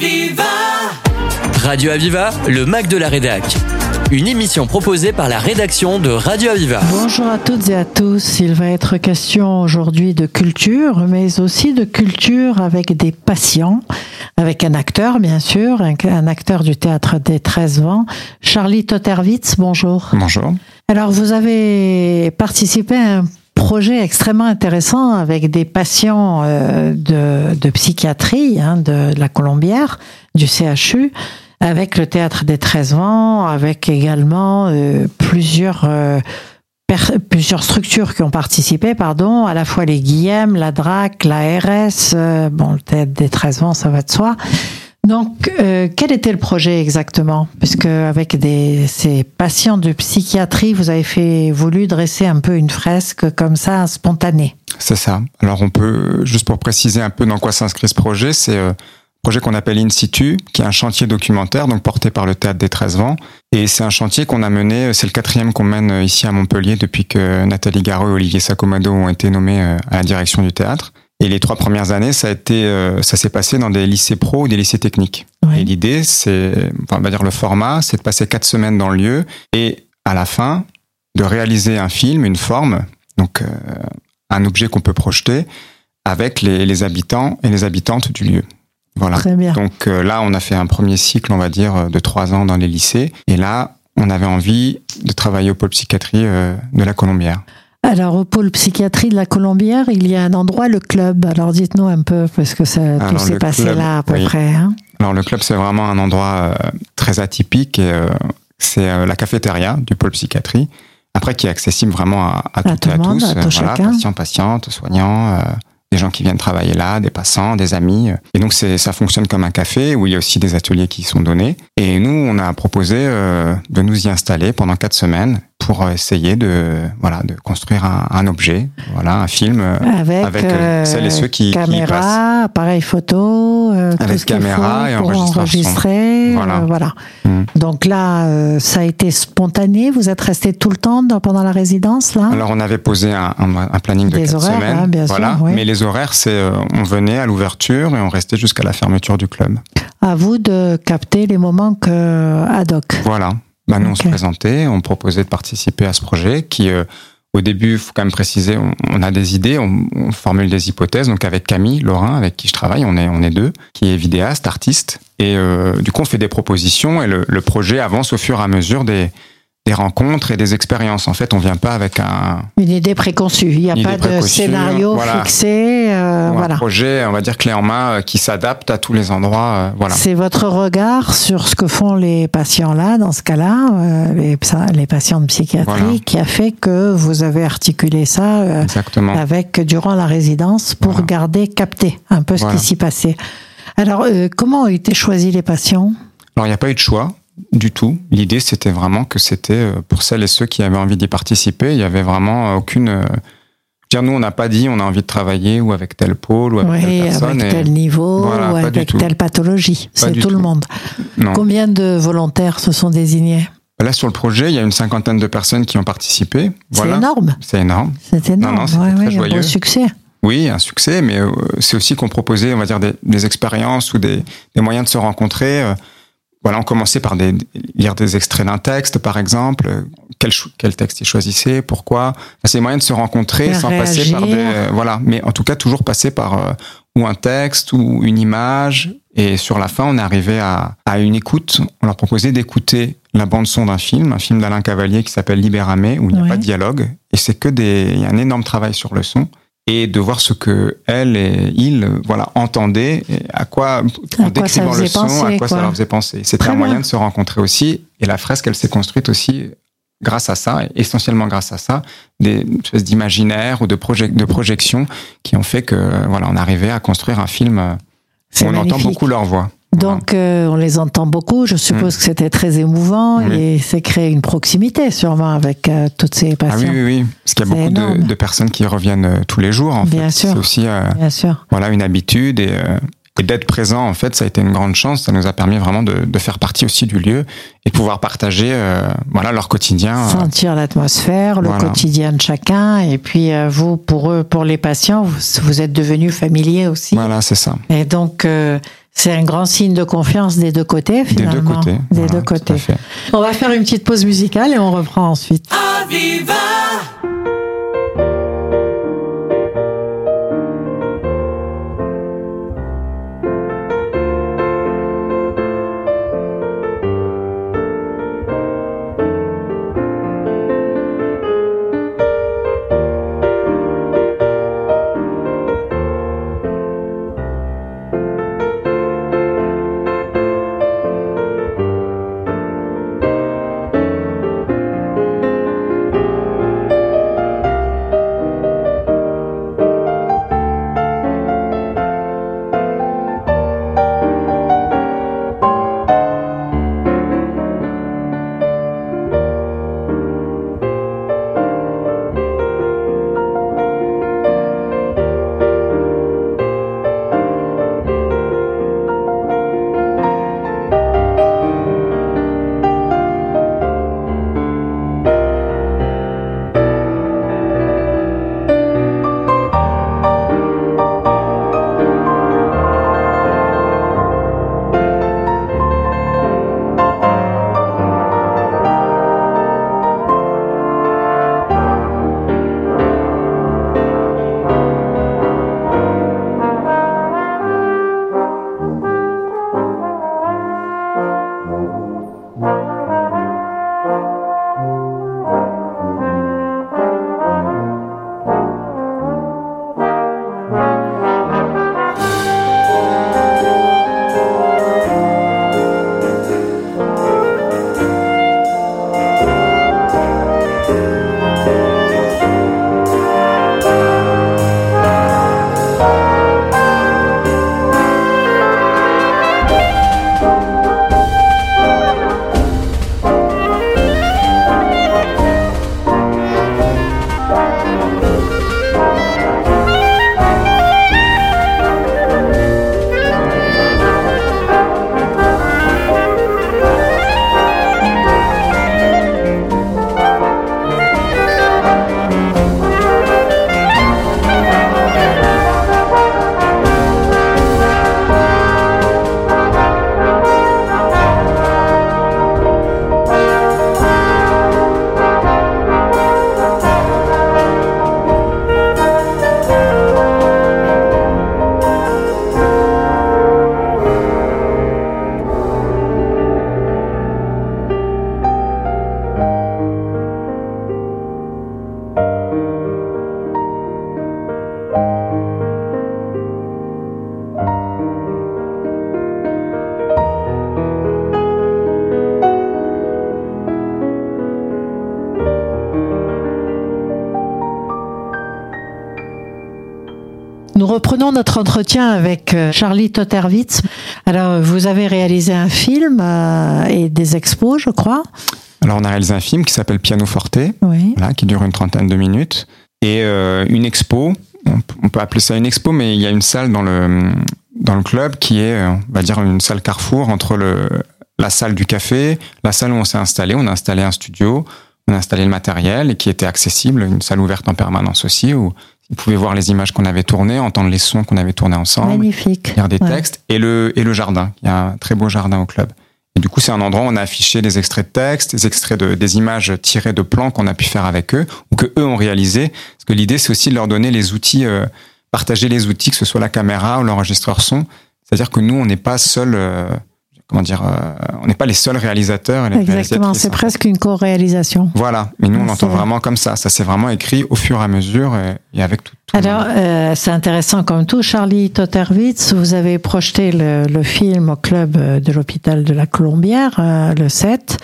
Aviva Radio Aviva, le Mac de la Rédac. Une émission proposée par la rédaction de Radio Aviva. Bonjour à toutes et à tous. Il va être question aujourd'hui de culture, mais aussi de culture avec des patients, avec un acteur, bien sûr, un, un acteur du théâtre des 13 vents, Charlie Totterwitz. Bonjour. Bonjour. Alors, vous avez participé à un projet extrêmement intéressant avec des patients euh, de, de, psychiatrie hein, de, de, la Colombière, du CHU, avec le théâtre des 13 vents, avec également euh, plusieurs, euh, plusieurs structures qui ont participé, pardon, à la fois les Guillem, la DRAC, la RS, euh, bon, le théâtre des 13 vents, ça va de soi. Donc, euh, quel était le projet exactement? Puisque avec ces patients de psychiatrie, vous avez fait voulu dresser un peu une fresque comme ça, spontanée. C'est ça. Alors, on peut juste pour préciser un peu dans quoi s'inscrit ce projet, c'est euh, un projet qu'on appelle In situ, qui est un chantier documentaire, donc porté par le théâtre des 13 vents. Et c'est un chantier qu'on a mené, c'est le quatrième qu'on mène ici à Montpellier depuis que Nathalie Garot et Olivier Sacomado ont été nommés euh, à la direction du théâtre. Et les trois premières années, ça a été, euh, ça s'est passé dans des lycées pro ou des lycées techniques. Ouais. Et l'idée, c'est, enfin, on va dire le format, c'est de passer quatre semaines dans le lieu et à la fin de réaliser un film, une forme, donc euh, un objet qu'on peut projeter avec les, les, habitants et les habitantes du lieu. Voilà. Très bien. Donc euh, là, on a fait un premier cycle, on va dire, de trois ans dans les lycées. Et là, on avait envie de travailler au pôle psychiatrie euh, de la Colombière. Alors, au pôle psychiatrie de la Colombière, il y a un endroit, le club. Alors, dites-nous un peu, parce que ça, Alors, tout s'est passé club, là à peu oui. près. Hein. Alors le club, c'est vraiment un endroit euh, très atypique. Et, euh, c'est euh, la cafétéria du pôle psychiatrie. Après, qui est accessible vraiment à, à, toutes tout et à monde, tous. à tout voilà, chacun. patients, patientes, soignants, des gens qui viennent travailler là, des passants, des amis. Et donc, c'est, ça fonctionne comme un café où il y a aussi des ateliers qui sont donnés. Et nous, on a proposé euh, de nous y installer pendant quatre semaines pour essayer de voilà de construire un, un objet, voilà un film euh, Avec, avec euh, celles et ceux qui, qui y caméra, appareil photo, euh, tout Avec ce caméra et pour enregistrer. Voilà. euh, voilà. Mm. Donc là, euh, ça a été spontané. Vous êtes resté tout le temps pendant la résidence là? Alors on avait posé un, un, un planning de Des quatre horaires, semaines, hein, bien sûr, voilà. oui. Mais les horaires, c'est euh, on venait à l'ouverture et on restait jusqu'à la fermeture du club. À vous de capter les moments que ad hoc. Voilà. Bah, nous on se présentait, on proposait de participer à ce projet qui, euh, au début, faut quand même préciser, on, on a des idées, on, on formule des hypothèses. Donc avec Camille Laurin, avec qui je travaille, on est on est deux, qui est vidéaste, artiste, et euh, du coup on fait des propositions et le, le projet avance au fur et à mesure des des rencontres et des expériences. En fait, on vient pas avec un, Une idée préconçue. Il n'y a pas de scénario voilà. fixé. euh, ou un voilà. projet, on va dire clé en main, euh, qui s'adapte à tous les endroits. euh, voilà. C'est votre regard sur ce que font les patients là, dans ce cas-là, euh, les, patients de psychiatrie, Voilà. qui a fait que vous avez articulé ça avec durant la résidence pour Voilà. garder, capter un peu ce Voilà. qui s'y passait. Alors, comment ont été choisis les patients? Alors, il n'y a pas eu de choix du tout. L'idée, c'était vraiment que c'était euh, pour celles et ceux qui avaient envie d'y participer. Il y avait vraiment aucune. euh, je veux dire, nous, on n'a pas dit on a envie de travailler ou avec tel pôle ou avec Oui, telle personne. avec et- tel niveau Voilà, ou avec telle pathologie. C'est tout, le monde. Non. Combien de volontaires se sont désignés? Là, sur le projet, il y a une cinquantaine de personnes qui ont participé. C'est Voilà. énorme. C'est énorme. C'est énorme. non, Ouais, très ouais, un beau joyeux. succès. Oui, un succès, mais euh, c'est aussi qu'on proposait, on va dire, des, des expériences ou des, des moyens de se rencontrer. Voilà, on commençait par des, lire des extraits d'un texte, par exemple. Quel, quel texte ils choisissaient, pourquoi? Enfin, c'est des moyens de se rencontrer sans passer par des. euh, voilà, mais en tout cas, toujours passer par euh, ou un texte ou une image. Et sur la fin, on est arrivé à, à une écoute. On leur proposait d'écouter la bande-son d'un film, un film d'Alain Cavalier qui s'appelle Libéramé, où il n'y a Ouais. pas de dialogue. Et c'est que des. Il y a un énorme travail sur le son et de voir ce que elle et il voilà entendaient à quoi en décrivant le son penser, à quoi, quoi. ça leur faisait penser c'était un moyen bien. de se rencontrer aussi et la fresque elle s'est construite aussi grâce à ça et essentiellement grâce à ça des espèces d'imaginaire ou de de projection qui ont fait que voilà on arrivait à construire un film euh, où on entend beaucoup leur voix Donc, euh, on les entend beaucoup. Je suppose Mm. que c'était très émouvant Oui. et c'est créé une proximité sûrement avec euh, toutes ces ah oui patients. oui oui parce qu'il y a beaucoup de, personnes qui reviennent euh, tous les jours en Bien fait sûr. c'est aussi euh, Bien sûr. voilà une habitude et, et d'être présent en fait ça a été une grande chance ça nous a permis vraiment de, de faire partie aussi du lieu et de pouvoir partager euh, voilà leur quotidien Sentir l'atmosphère, le quotidien de chacun. Et puis, euh, vous, pour eux, pour les patients, vous, vous êtes devenus familiers aussi. voilà c'est ça Et donc, euh, C'est un grand signe de confiance des deux côtés, Des deux finalement. côtés. Des Voilà, deux côtés. On va faire une petite pause musicale et on reprend ensuite. Aviva! Nous reprenons notre entretien avec euh, Charlie Totterwitz. Alors, vous avez réalisé un film euh, et des expos, je crois. Alors, on a réalisé un film qui s'appelle Piano Forte, Oui. voilà, qui dure une trentaine de minutes, et euh, une expo. On peut- appeler ça une expo, mais il y a une salle dans le dans le club qui est, on va dire, une salle carrefour entre le la salle du café, la salle où on s'est installé. On a installé un studio, on a installé le matériel et qui était accessible, une salle ouverte en permanence aussi où vous pouvez voir les images qu'on avait tournées, entendre les sons qu'on avait tournés ensemble. Magnifique. lire des Ouais. textes et le et le jardin. Il y a un très beau jardin au club. Et du coup, c'est un endroit où on a affiché des extraits de textes, des extraits de des images tirées de plans qu'on a pu faire avec eux ou que eux ont réalisé. Parce que l'idée, c'est aussi de leur donner les outils, euh, partager les outils, que ce soit la caméra ou l'enregistreur son. C'est-à-dire que nous, on n'est pas seul. euh, comment dire euh, On n'est pas les seuls réalisateurs. Et les Exactement, c'est presque une co-réalisation. Voilà, mais nous on l'entend vraiment comme ça. Ça s'est vraiment écrit au fur et à mesure et, et avec tout. tout Alors, euh, c'est intéressant comme tout. Charlie Totterwitz, vous avez projeté le, le film au club euh, de l'hôpital de la Colombière, euh, le 7.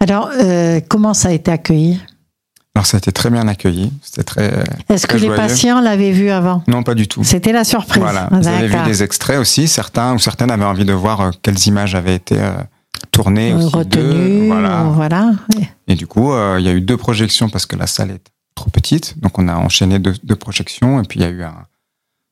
Alors, euh, comment ça a été accueilli? Alors ça a été très bien accueilli. C'était très. Est-ce que les patients l'avaient vu avant? Non, pas du tout. C'était la surprise. Voilà, vous avez vu des extraits aussi. Certains ou certaines avaient envie de voir euh, quelles images avaient été euh, tournées Euh, d'eux. Retenus, Voilà. voilà. Et du coup, euh, il y a eu deux projections parce que la salle est trop petite, donc on a enchaîné deux, deux projections et puis il y a eu un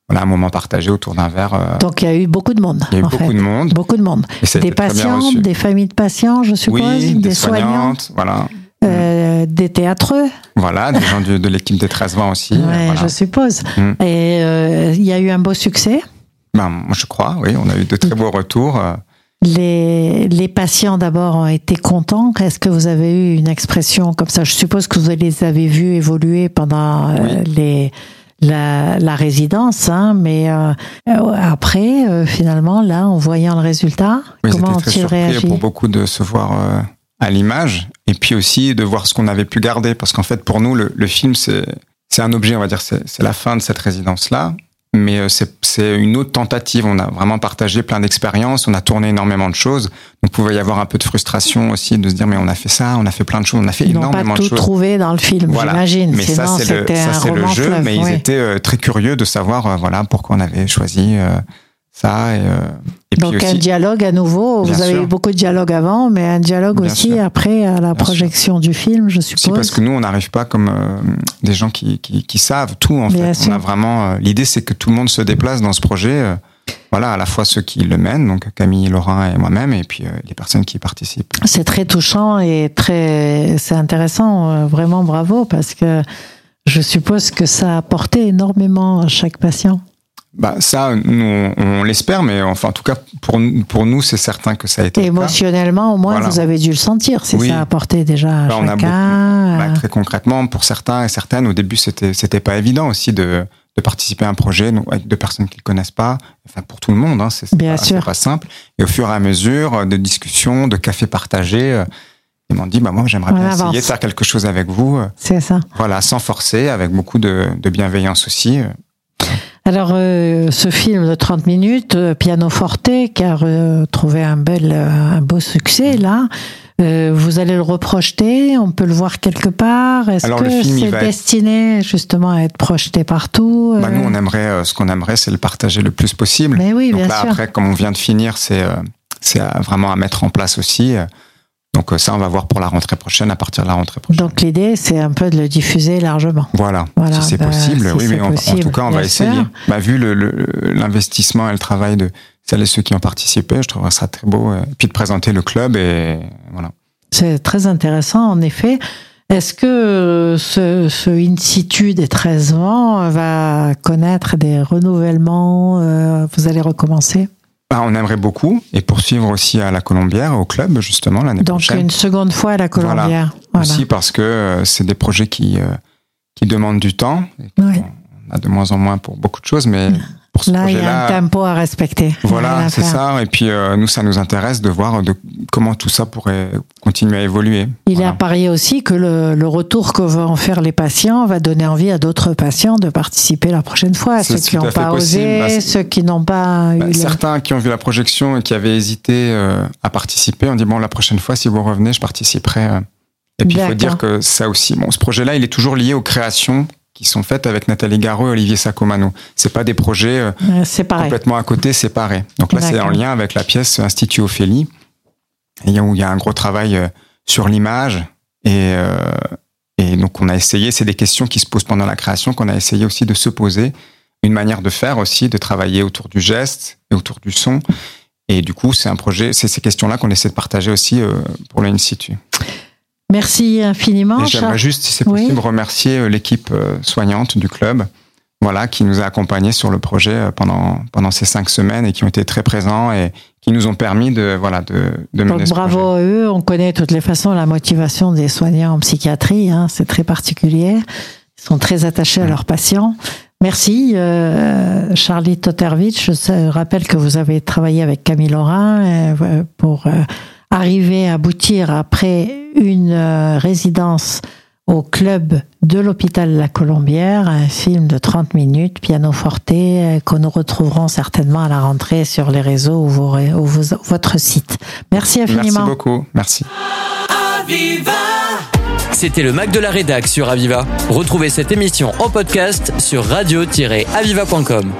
voilà un moment partagé autour d'un verre. euh, Donc, il y a eu beaucoup de monde. il y a eu beaucoup fait. de monde. Beaucoup de monde. Des patients, des familles de patients, je suppose, oui, des, des, soignants, soignantes, voilà, euh, des théâtreux, voilà, des gens de l'équipe des 13-20 aussi. ouais, voilà. je suppose. Mm. Et euh, il y a eu un beau succès. Ben, moi, je crois, oui, on a eu de très beaux retours. Les, les patients d'abord ont été contents. Est-ce que vous avez eu une expression comme ça? Je suppose que vous les avez vus évoluer pendant euh, les, la, la, résidence, hein, mais euh, après, euh, finalement, là, en voyant le résultat, oui, comment ont-ils réagi Pour beaucoup de se voir à l'image, et puis aussi de voir ce qu'on avait pu garder, parce qu'en fait, pour nous, le, le film, c'est un objet, on va dire, c'est la fin de cette résidence-là mais euh, c'est une autre tentative. On a vraiment partagé plein d'expériences, on a tourné énormément de choses. Donc, pouvait y avoir un peu de frustration aussi de se dire mais on a fait ça, on a fait plein de choses, on a fait énormément de choses. Tout trouvé dans le film, j'imagine. Mais ça c'est le, le, jeu. mais ils étaient euh, très curieux de savoir euh, voilà pourquoi on avait choisi ça. Et, et Donc aussi, un dialogue à nouveau. Vous avez eu beaucoup de dialogue avant, mais un dialogue Bien aussi sûr. après à la Bien projection sûr. du film, je suppose. Si parce que nous, on n'arrive pas comme euh, des gens qui, qui, qui, savent tout. En Bien fait, on a vraiment. Euh, L'idée, c'est que tout le monde se déplace dans ce projet. euh, voilà, à la fois ceux qui le mènent, donc Camille, Laurent et moi-même, et puis les personnes qui y participent. C'est très touchant et très, c'est intéressant. Vraiment bravo parce que je suppose que ça a apporté énormément à chaque patient. Bah ça, nous, on, on l'espère, mais enfin, en tout cas, pour, pour nous, c'est certain que ça a été. Et émotionnellement, au moins, Voilà. vous avez dû le sentir, si Oui. ça a apporté déjà à Bah, on a. Bah, euh, très concrètement, pour certains et certaines, au début, c'était c'était pas évident aussi de, de participer à un projet avec deux personnes qu'ils connaissent pas. Enfin, pour tout le monde, hein, c'est c'est Bien pas, sûr. c'est pas simple. Et au fur et à mesure euh, de discussions, de cafés partagés, euh, ils m'ont dit, bah moi, j'aimerais On bien avance. essayer de faire quelque chose avec vous. c'est ça. Voilà, sans forcer, avec beaucoup de, de bienveillance aussi. Alors, euh, ce film de 30 minutes, euh, Piano Forte, qui a euh, trouvé un bel, euh, un beau succès là, vous allez le reprojeter On peut le voir quelque part Est-ce que c'est être- destiné justement à être projeté partout Bah, nous, on aimerait, ce qu'on aimerait, c'est le partager le plus possible. Mais oui, Donc bien là, sûr. après, comme on vient de finir, c'est c'est vraiment à mettre en place aussi. Donc euh, ça, on va voir pour la rentrée prochaine, à partir de la rentrée prochaine. Donc l'idée, c'est un peu de le diffuser largement. Voilà, Voilà, si c'est bah, possible. si oui, mais on- en tout cas, on va essayer. Bah, vu le- le- l'investissement et le travail de celles et ceux qui ont participé, je trouverais ça très beau. euh, Et puis de présenter le club et voilà. C'est très intéressant, en effet. Est-ce que euh, ce, ce in situ des 13 ans va connaître des renouvellements Vous allez recommencer? Bah, on aimerait beaucoup et poursuivre aussi à la Colombière, au club, justement, l'année Donc prochaine. une seconde fois à la Colombière. Voilà. Aussi parce que euh, c'est des projets qui, euh, qui demandent du temps. Et Ouais. On a de moins en moins pour beaucoup de choses, mais pour ce Là, il y a un tempo à respecter. Voilà, c'est ça. Et puis euh, nous, ça nous intéresse de voir de comment tout ça pourrait continuer à évoluer. Il est Voilà. parier aussi que le, le retour que vont faire les patients va donner envie à d'autres patients de participer la prochaine fois. Ceux qui n'ont pas possible. osé, Bah, ceux qui n'ont pas eu le- certains qui ont vu la projection et qui avaient hésité euh, à participer ont dit bon la prochaine fois si vous revenez je participerai. euh. Et puis il faut dire que ça aussi bon ce projet-là il est toujours lié aux créations qui sont faites avec Nathalie Garot et Olivier Sacomano. C'est pas des projets euh, complètement à côté séparés. Donc là c'est en lien avec la pièce Institut Ophélie et où il y a un gros travail euh, sur l'image et euh, et donc on a essayé c'est des questions qui se posent pendant la création qu'on a essayé aussi de se poser une manière de faire aussi, de travailler autour du geste et autour du son. Et du coup, c'est un projet, c'est ces questions-là qu'on essaie de partager aussi euh, pour le In situ. Merci infiniment. J'aimerais juste, si c'est Oui. possible, remercier euh, l'équipe soignante du club, voilà, qui nous a accompagnés sur le projet pendant pendant ces cinq semaines et qui ont été très présents et qui nous ont permis de voilà de, de mener Donc ce bravo projet. à eux. On connaît de toutes les façons la motivation des soignants en psychiatrie. hein, c'est très particulier. Ils sont très attachés à leurs patients. Merci, euh, Charlie Totervich. Je rappelle que vous avez travaillé avec Camille Laurin euh, pour euh, arriver à aboutir après une euh, résidence au club de l'hôpital La Colombière, un film de 30 minutes, piano forte, euh, que nous retrouverons certainement à la rentrée sur les réseaux ou, vos ré- ou vos- votre site. Merci Merci infiniment. beaucoup, merci. C'était le Mac de la Rédac sur Aviva. Retrouvez cette émission en podcast sur radio-aviva.com.